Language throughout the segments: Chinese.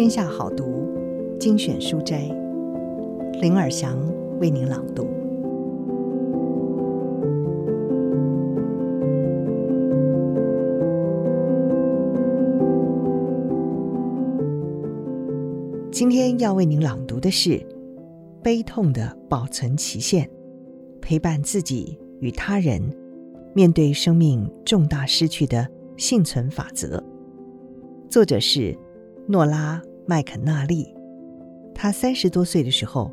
天下好读精选书斋，林尔祥为您朗读。今天要为您朗读的是《悲痛的保存期限》，陪伴自己与他人面对生命重大失去的幸存法则。作者是诺拉·麦肯纳利。她三十多岁的时候，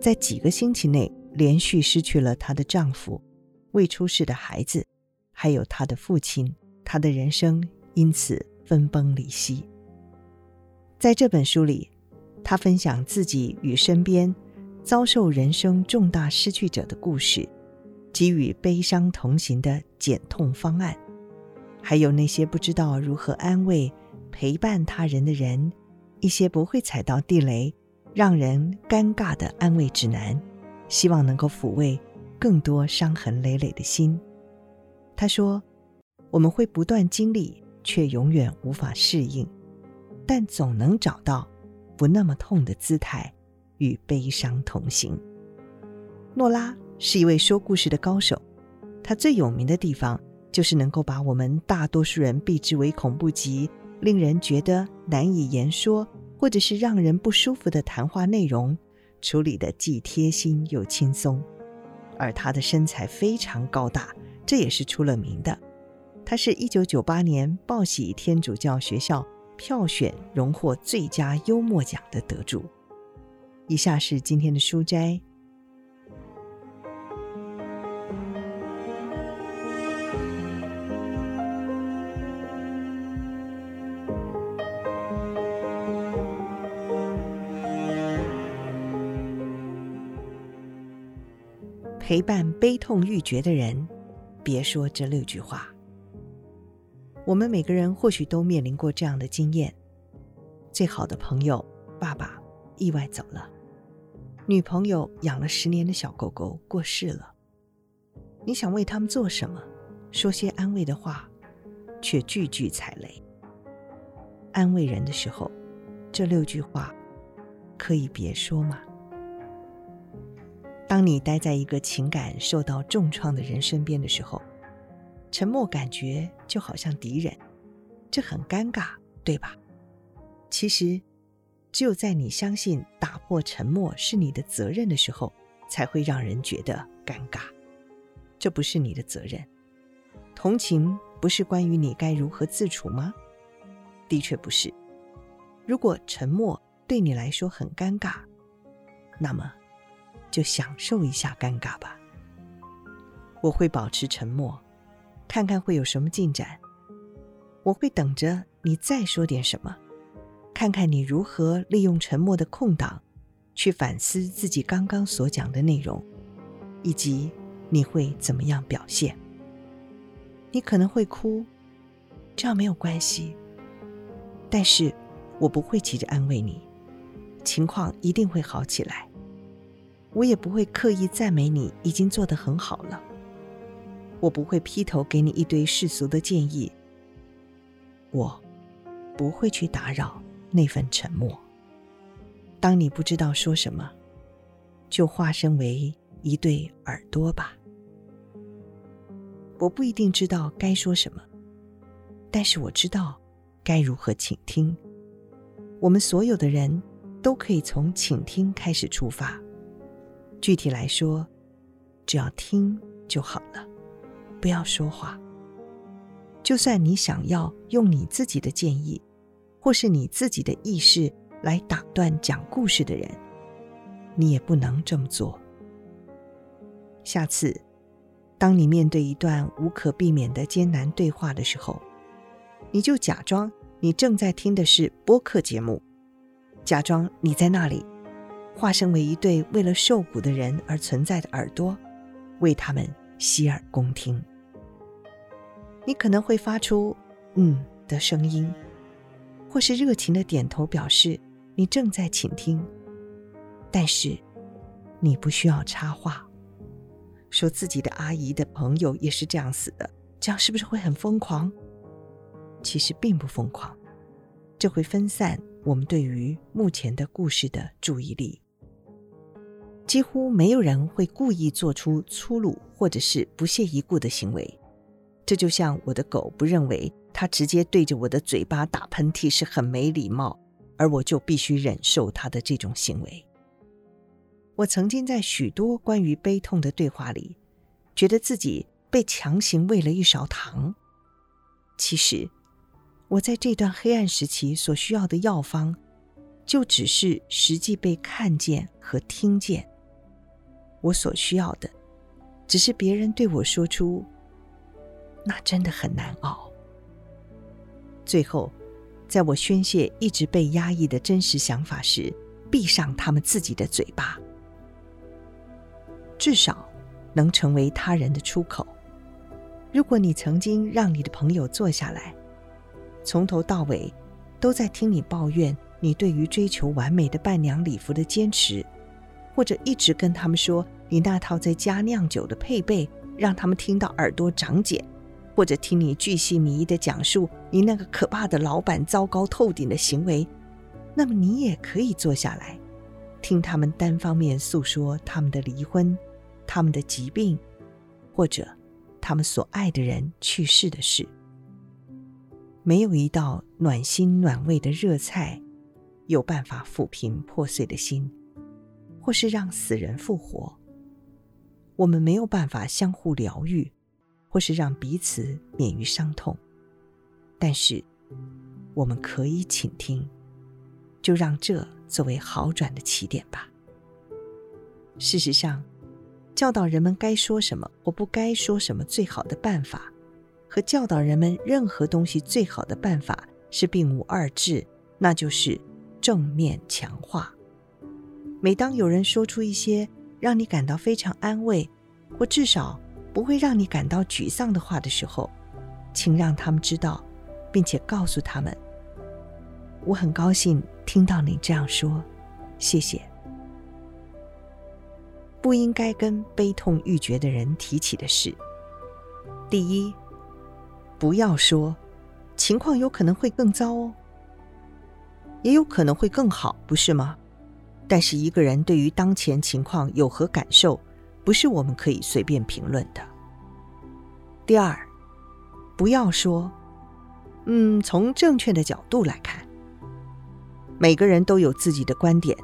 在几个星期内连续失去了她的丈夫、未出世的孩子，还有她的父亲。她的人生因此分崩离析。在这本书里，她分享自己与身边遭受人生重大失去者的故事，给予悲伤同行的减痛方案，还有那些不知道如何安慰。陪伴他人的人，一些不会踩到地雷、让人尴尬的安慰指南，希望能够抚慰更多伤痕累累的心。他说：“我们会不断经历，却永远无法适应，但总能找到不那么痛的姿态，与悲伤同行。”诺拉是一位说故事的高手，她最有名的地方就是能够把我们大多数人避之唯恐不及。令人觉得难以言说，或者是让人不舒服的谈话内容，处理得既贴心又轻松。而她的身材非常高大，这也是出了名的。她是一九九八年报喜天主教学校票选荣获最佳幽默奖的得主。以下是今天的书斋。陪伴悲痛欲绝的人，别说这六句话。我们每个人或许都面临过这样的经验：最好的朋友爸爸意外走了，女朋友养了十年的小狗狗过世了。你想为他们做什么，说些安慰的话，却句句踩雷。安慰人的时候，这六句话可以别说吗？当你待在一个情感受到重创的人身边的时候，沉默感觉就好像敌人，这很尴尬，对吧？其实，只有在你相信打破沉默是你的责任的时候，才会让人觉得尴尬。这不是你的责任。同情不是关于你该如何自处吗？的确不是。如果沉默对你来说很尴尬，那么。就享受一下尴尬吧。我会保持沉默，看看会有什么进展。我会等着你再说点什么，看看你如何利用沉默的空档，去反思自己刚刚所讲的内容，以及你会怎么样表现。你可能会哭，这样没有关系。但是我不会急着安慰你，情况一定会好起来。我也不会刻意赞美你已经做得很好了。我不会劈头给你一堆世俗的建议。我不会去打扰那份沉默。当你不知道说什么，就化身为一对耳朵吧。我不一定知道该说什么，但是我知道该如何倾听。我们所有的人都可以从倾听开始出发。具体来说，只要听就好了，不要说话。就算你想要用你自己的建议，或是你自己的意识来打断讲故事的人，你也不能这么做。下次，当你面对一段无可避免的艰难对话的时候，你就假装你正在听的是播客节目，假装你在那里。化身为一对为了受苦的人而存在的耳朵，为他们洗耳恭听。你可能会发出“嗯”的声音，或是热情的点头，表示你正在倾听。但是，你不需要插话。说自己的阿姨的朋友也是这样死的，这样是不是会很疯狂？其实并不疯狂，这会分散我们对于目前的故事的注意力。几乎没有人会故意做出粗鲁或者是不屑一顾的行为。这就像我的狗不认为它直接对着我的嘴巴打喷嚏是很没礼貌，而我就必须忍受它的这种行为。我曾经在许多关于悲痛的对话里，觉得自己被强行喂了一勺糖。其实，我在这段黑暗时期所需要的药方，就只是实际被看见和听见。我所需要的，只是别人对我说出：“那真的很难熬。”最后，在我宣泄一直被压抑的真实想法时，闭上他们自己的嘴巴。至少能成为他人的出口。如果你曾经让你的朋友坐下来，从头到尾都在听你抱怨你对于追求完美的伴娘礼服的坚持，或者一直跟他们说你那套在家酿酒的配备让他们听到耳朵长茧，或者听你巨细靡遗的讲述你那个可怕的老板糟糕透顶的行为，那么你也可以坐下来，听他们单方面诉说他们的离婚。他们的疾病，或者他们所爱的人去世的事，没有一道暖心暖胃的热菜，有办法抚平破碎的心，或是让死人复活。我们没有办法相互疗愈，或是让彼此免于伤痛，但是我们可以倾听，就让这作为好转的起点吧。事实上。教导人们该说什么或不该说什么最好的办法，和教导人们任何东西最好的办法是并无二致，那就是正面强化。每当有人说出一些让你感到非常安慰，或至少不会让你感到沮丧的话的时候，请让他们知道，并且告诉他们：“我很高兴听到你这样说，谢谢。”不应该跟悲痛欲绝的人提起的事。第一，不要说，情况有可能会更糟哦，也有可能会更好，不是吗？但是一个人对于当前情况有何感受，不是我们可以随便评论的。第二，不要说，嗯，从正确的角度来看，每个人都有自己的观点，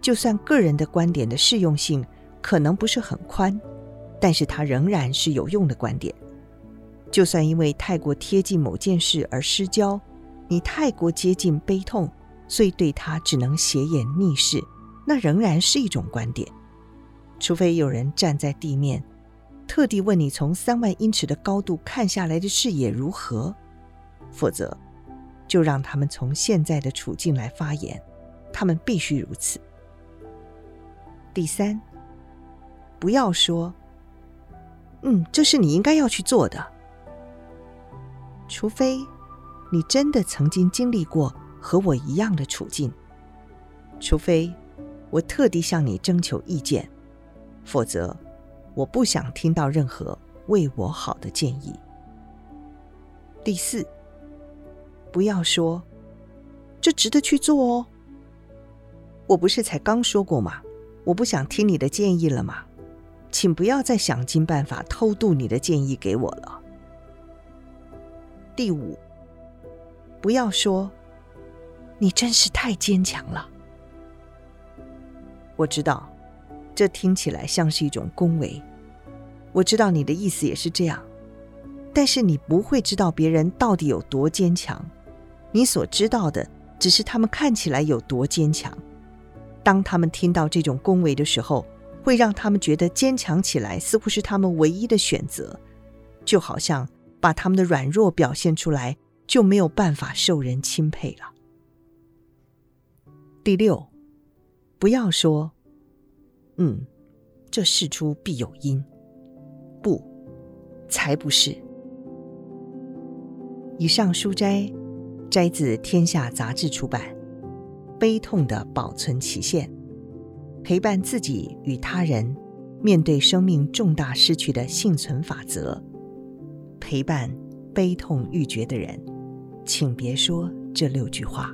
就算个人的观点的适用性。可能不是很宽，但是它仍然是有用的观点。就算因为太过贴近某件事而失焦，你太过接近悲痛，所以对他只能斜眼逆视，那仍然是一种观点。除非有人站在地面，特地问你从三万英尺的高度看下来的视野如何，否则就让他们从现在的处境来发言，他们必须如此。第三。不要说，嗯，这是你应该要去做的。除非你真的曾经经历过和我一样的处境，除非我特地向你征求意见，否则我不想听到任何为我好的建议。第四，不要说，这值得去做哦。我不是才刚说过吗？我不想听你的建议了吗？请不要再想尽办法偷渡你的建议给我了。第五，不要说，你真是太坚强了。我知道，这听起来像是一种恭维。我知道你的意思也是这样，但是你不会知道别人到底有多坚强。你所知道的，只是他们看起来有多坚强。当他们听到这种恭维的时候，会让他们觉得坚强起来似乎是他们唯一的选择，就好像把他们的软弱表现出来就没有办法受人钦佩了。第六，不要说“嗯，这事出必有因”，不，才不是。以上书摘摘自《天下杂志》出版，《悲痛的保存期限》。陪伴自己与他人，面对生命重大失去的幸存法则。陪伴悲痛欲绝的人，请别说这六句话。